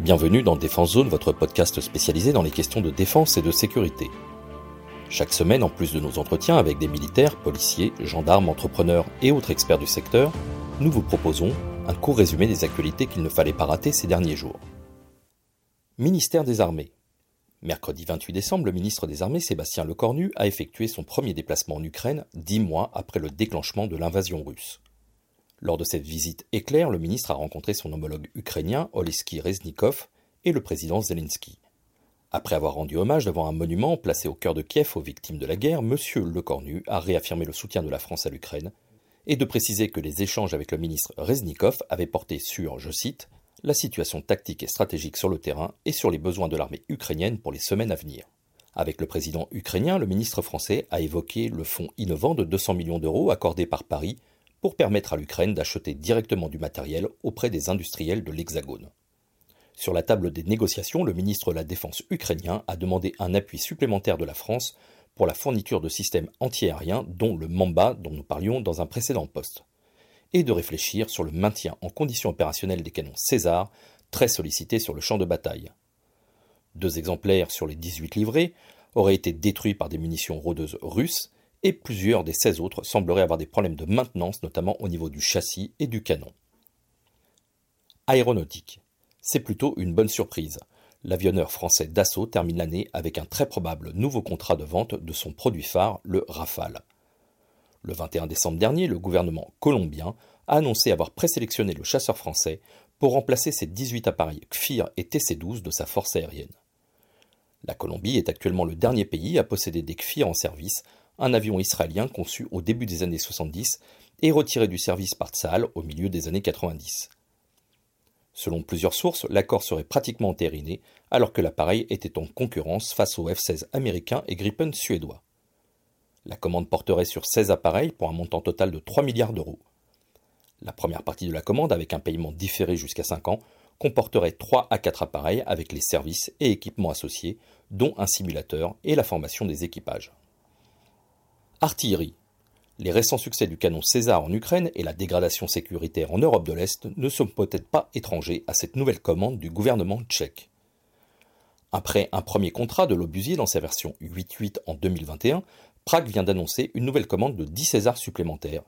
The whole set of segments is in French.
Bienvenue dans Défense Zone, votre podcast spécialisé dans les questions de défense et de sécurité. Chaque semaine, en plus de nos entretiens avec des militaires, policiers, gendarmes, entrepreneurs et autres experts du secteur, nous vous proposons un court résumé des actualités qu'il ne fallait pas rater ces derniers jours. Ministère des Armées. Mercredi 28 décembre, le ministre des Armées Sébastien Lecornu a effectué son premier déplacement en Ukraine dix mois après le déclenchement de l'invasion russe. Lors de cette visite éclair, le ministre a rencontré son homologue ukrainien Oleski Reznikov et le président Zelensky. Après avoir rendu hommage devant un monument placé au cœur de Kiev aux victimes de la guerre, M. Lecornu a réaffirmé le soutien de la France à l'Ukraine et de préciser que les échanges avec le ministre Reznikov avaient porté sur, je cite, la situation tactique et stratégique sur le terrain et sur les besoins de l'armée ukrainienne pour les semaines à venir. Avec le président ukrainien, le ministre français a évoqué le fonds innovant de 200 millions d'euros accordé par Paris pour permettre à l'Ukraine d'acheter directement du matériel auprès des industriels de l'Hexagone. Sur la table des négociations, le ministre de la Défense ukrainien a demandé un appui supplémentaire de la France pour la fourniture de systèmes antiaériens dont le Mamba dont nous parlions dans un précédent poste, et de réfléchir sur le maintien en condition opérationnelle des canons César, très sollicités sur le champ de bataille. Deux exemplaires sur les 18 livrés auraient été détruits par des munitions rôdeuses russes et plusieurs des 16 autres sembleraient avoir des problèmes de maintenance, notamment au niveau du châssis et du canon. Aéronautique. C'est plutôt une bonne surprise. L'avionneur français Dassault termine l'année avec un très probable nouveau contrat de vente de son produit phare, le Rafale. Le 21 décembre dernier, le gouvernement colombien a annoncé avoir présélectionné le chasseur français pour remplacer ses 18 appareils KFIR et TC-12 de sa force aérienne. La Colombie est actuellement le dernier pays à posséder des KFIR en service un avion israélien conçu au début des années 70 et retiré du service par Tsahal au milieu des années 90. Selon plusieurs sources, l'accord serait pratiquement entériné alors que l'appareil était en concurrence face aux F-16 américains et Gripen suédois. La commande porterait sur 16 appareils pour un montant total de 3 milliards d'euros. La première partie de la commande, avec un paiement différé jusqu'à 5 ans, comporterait 3 à 4 appareils avec les services et équipements associés, dont un simulateur et la formation des équipages. Artillerie. Les récents succès du canon César en Ukraine et la dégradation sécuritaire en Europe de l'Est ne sont peut-être pas étrangers à cette nouvelle commande du gouvernement tchèque. Après un premier contrat de l'obusier dans sa version 8.8 en 2021, Prague vient d'annoncer une nouvelle commande de 10 Césars supplémentaires,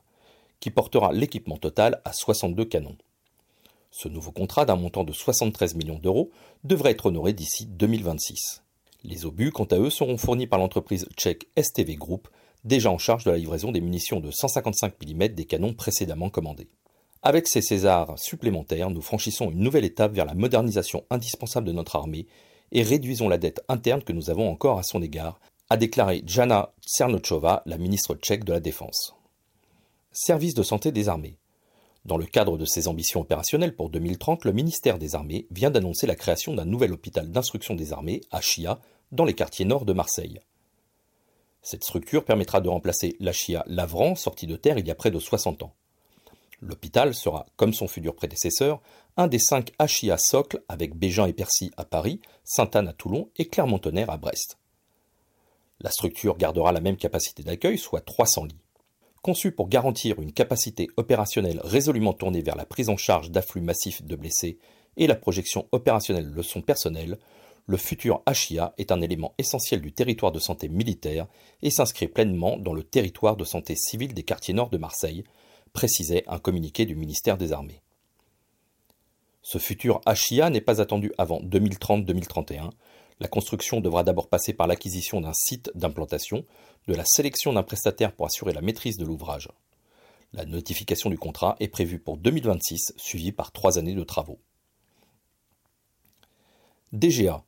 qui portera l'équipement total à 62 canons. Ce nouveau contrat d'un montant de 73 millions d'euros devrait être honoré d'ici 2026. Les obus, quant à eux, seront fournis par l'entreprise tchèque STV Group, déjà en charge de la livraison des munitions de 155 mm des canons précédemment commandés. Avec ces Césars supplémentaires, nous franchissons une nouvelle étape vers la modernisation indispensable de notre armée et réduisons la dette interne que nous avons encore à son égard, a déclaré Jana Cernochova, la ministre tchèque de la Défense. Service de santé des armées. Dans le cadre de ses ambitions opérationnelles pour 2030, le ministère des Armées vient d'annoncer la création d'un nouvel hôpital d'instruction des armées à Chia, dans les quartiers nord de Marseille. Cette structure permettra de remplacer l'Achia Lavran, sorti de terre il y a près de 60 ans. L'hôpital sera, comme son futur prédécesseur, un des cinq Achia socles avec Bégin et Percy à Paris, Sainte-Anne à Toulon et Clermont-Tonnerre à Brest. La structure gardera la même capacité d'accueil, soit 300 lits. Conçue pour garantir une capacité opérationnelle résolument tournée vers la prise en charge d'afflux massifs de blessés et la projection opérationnelle de son personnel, le futur HIA est un élément essentiel du territoire de santé militaire et s'inscrit pleinement dans le territoire de santé civile des quartiers nord de Marseille, précisait un communiqué du ministère des Armées. Ce futur HIA n'est pas attendu avant 2030-2031. La construction devra d'abord passer par l'acquisition d'un site d'implantation, de la sélection d'un prestataire pour assurer la maîtrise de l'ouvrage. La notification du contrat est prévue pour 2026, suivie par trois années de travaux. DGA,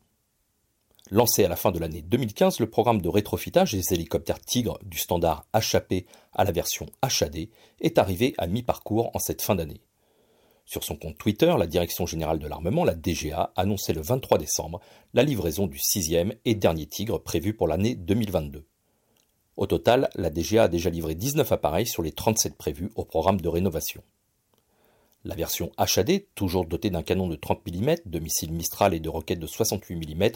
Lancé à la fin de l'année 2015, le programme de rétrofitage des hélicoptères Tigre du standard HAP à la version HAD est arrivé à mi-parcours en cette fin d'année. Sur son compte Twitter, la Direction générale de l'armement, la DGA, annonçait le 23 décembre la livraison du sixième et dernier Tigre prévu pour l'année 2022. Au total, la DGA a déjà livré 19 appareils sur les 37 prévus au programme de rénovation. La version HAD, toujours dotée d'un canon de 30 mm, de missiles Mistral et de roquettes de 68 mm,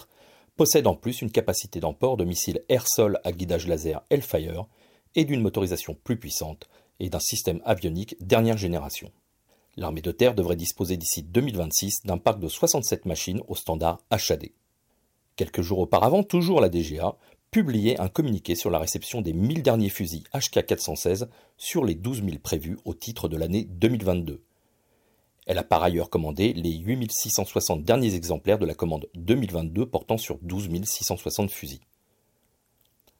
possède en plus une capacité d'emport de missiles air-sol à guidage laser Hellfire et d'une motorisation plus puissante et d'un système avionique dernière génération. L'armée de terre devrait disposer d'ici 2026 d'un parc de 67 machines au standard HAD. Quelques jours auparavant, toujours la DGA publiait un communiqué sur la réception des 1000 derniers fusils HK416 sur les 12 000 prévus au titre de l'année 2022. Elle a par ailleurs commandé les 8660 derniers exemplaires de la commande 2022 portant sur 12 660 fusils.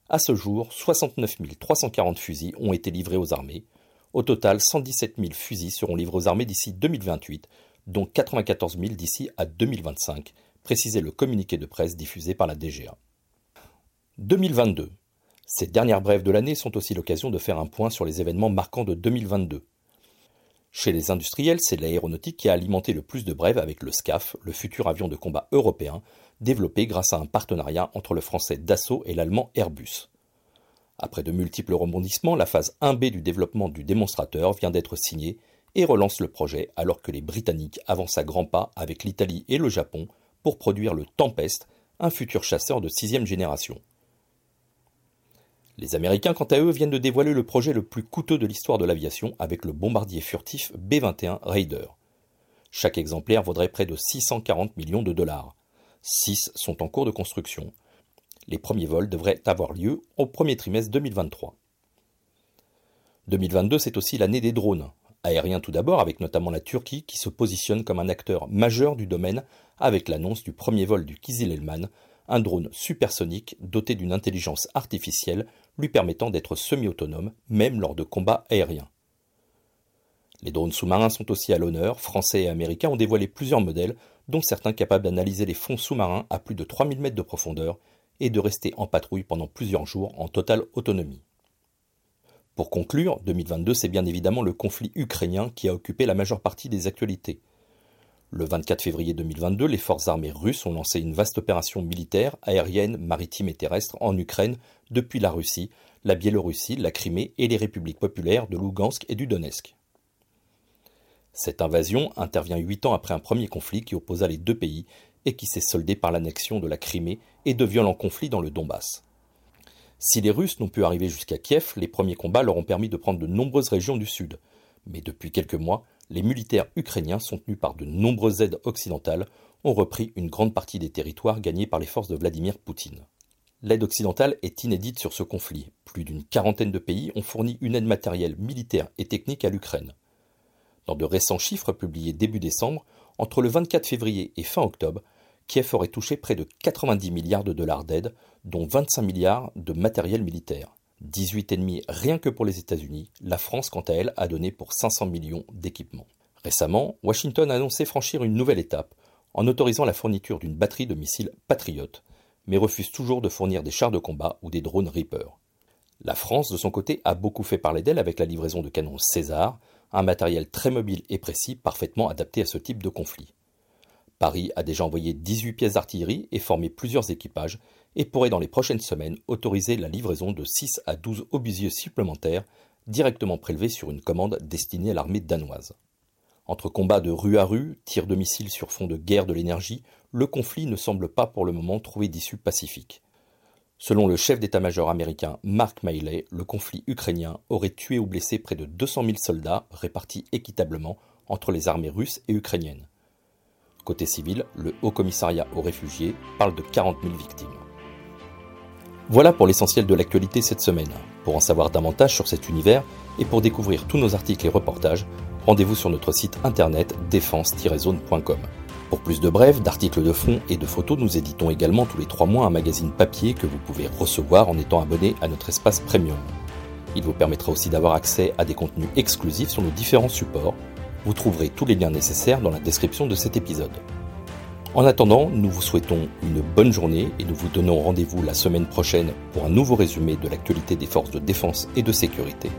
À ce jour, 69 340 fusils ont été livrés aux armées, au total, 117 000 fusils seront livrés aux armées d'ici 2028, dont 94 000 d'ici à 2025, précisait le communiqué de presse diffusé par la DGA. 2022. Ces dernières brèves de l'année sont aussi l'occasion de faire un point sur les événements marquants de 2022. Chez les industriels, c'est l'aéronautique qui a alimenté le plus de brèves avec le SCAF, le futur avion de combat européen, développé grâce à un partenariat entre le français Dassault et l'allemand Airbus. Après de multiples rebondissements, la phase 1B du développement du démonstrateur vient d'être signée et relance le projet alors que les Britanniques avancent à grands pas avec l'Italie et le Japon pour produire le Tempest, un futur chasseur de sixième génération. Les Américains, quant à eux, viennent de dévoiler le projet le plus coûteux de l'histoire de l'aviation avec le bombardier furtif B-21 Raider. Chaque exemplaire vaudrait près de 640 millions de dollars. Six sont en cours de construction. Les premiers vols devraient avoir lieu au premier trimestre 2023. 2022, c'est aussi l'année des drones. Aériens tout d'abord, avec notamment la Turquie qui se positionne comme un acteur majeur du domaine avec l'annonce du premier vol du Kizil Elman, un drone supersonique doté d'une intelligence artificielle lui permettant d'être semi-autonome même lors de combats aériens. Les drones sous-marins sont aussi à l'honneur, français et américains ont dévoilé plusieurs modèles, dont certains capables d'analyser les fonds sous-marins à plus de 3000 mètres de profondeur et de rester en patrouille pendant plusieurs jours en totale autonomie. Pour conclure, 2022, c'est bien évidemment le conflit ukrainien qui a occupé la majeure partie des actualités. Le 24 février 2022, les forces armées russes ont lancé une vaste opération militaire, aérienne, maritime et terrestre en Ukraine depuis la Russie, la Biélorussie, la Crimée et les républiques populaires de Lugansk et du Donetsk. Cette invasion intervient huit ans après un premier conflit qui opposa les deux pays et qui s'est soldé par l'annexion de la Crimée et de violents conflits dans le Donbass. Si les Russes n'ont pu arriver jusqu'à Kiev, les premiers combats leur ont permis de prendre de nombreuses régions du sud. Mais depuis quelques mois, les militaires ukrainiens, soutenus par de nombreuses aides occidentales, ont repris une grande partie des territoires gagnés par les forces de Vladimir Poutine. L'aide occidentale est inédite sur ce conflit. Plus d'une quarantaine de pays ont fourni une aide matérielle, militaire et technique à l'Ukraine. Dans de récents chiffres publiés début décembre, entre le 24 février et fin octobre, Kiev aurait touché près de 90 milliards de dollars d'aide, dont 25 milliards de matériel militaire. 18,5 rien que pour les États-Unis, la France quant à elle a donné pour 500 millions d'équipements. Récemment, Washington a annoncé franchir une nouvelle étape en autorisant la fourniture d'une batterie de missiles Patriot, mais refuse toujours de fournir des chars de combat ou des drones Reaper. La France, de son côté, a beaucoup fait parler d'elle avec la livraison de canons César, un matériel très mobile et précis parfaitement adapté à ce type de conflit. Paris a déjà envoyé 18 pièces d'artillerie et formé plusieurs équipages et pourrait dans les prochaines semaines autoriser la livraison de 6 à 12 obusiers supplémentaires directement prélevés sur une commande destinée à l'armée danoise. Entre combats de rue à rue, tirs de missiles sur fond de guerre de l'énergie, le conflit ne semble pas pour le moment trouver d'issue pacifique. Selon le chef d'état-major américain Mark Miley, le conflit ukrainien aurait tué ou blessé près de 200 000 soldats répartis équitablement entre les armées russes et ukrainiennes. Côté civil, le Haut Commissariat aux réfugiés parle de 40 000 victimes. Voilà pour l'essentiel de l'actualité cette semaine. Pour en savoir davantage sur cet univers et pour découvrir tous nos articles et reportages, rendez-vous sur notre site internet défense-zone.com. Pour plus de brèves, d'articles de fond et de photos, nous éditons également tous les trois mois un magazine papier que vous pouvez recevoir en étant abonné à notre espace premium. Il vous permettra aussi d'avoir accès à des contenus exclusifs sur nos différents supports vous trouverez tous les liens nécessaires dans la description de cet épisode. En attendant, nous vous souhaitons une bonne journée et nous vous donnons rendez-vous la semaine prochaine pour un nouveau résumé de l'actualité des forces de défense et de sécurité.